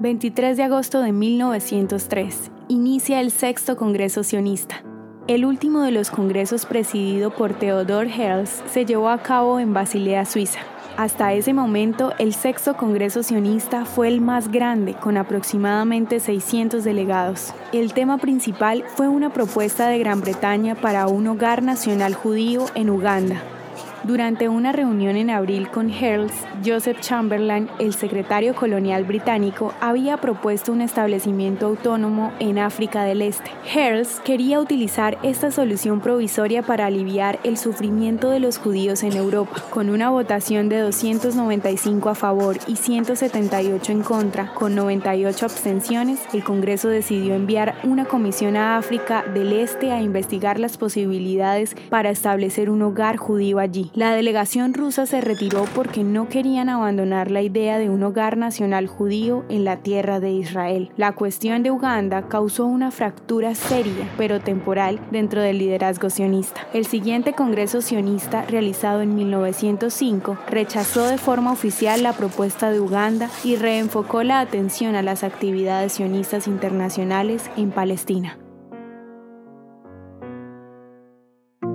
23 de agosto de 1903, inicia el sexto Congreso Sionista. El último de los congresos presidido por Theodor Herzl se llevó a cabo en Basilea, Suiza. Hasta ese momento, el sexto Congreso Sionista fue el más grande, con aproximadamente 600 delegados. El tema principal fue una propuesta de Gran Bretaña para un hogar nacional judío en Uganda, durante una reunión en abril con Hearst, Joseph Chamberlain, el secretario colonial británico, había propuesto un establecimiento autónomo en África del Este. Hearst quería utilizar esta solución provisoria para aliviar el sufrimiento de los judíos en Europa. Con una votación de 295 a favor y 178 en contra, con 98 abstenciones, el Congreso decidió enviar una comisión a África del Este a investigar las posibilidades para establecer un hogar judío allí. La delegación rusa se retiró porque no querían abandonar la idea de un hogar nacional judío en la tierra de Israel. La cuestión de Uganda causó una fractura seria, pero temporal, dentro del liderazgo sionista. El siguiente Congreso sionista, realizado en 1905, rechazó de forma oficial la propuesta de Uganda y reenfocó la atención a las actividades sionistas internacionales en Palestina.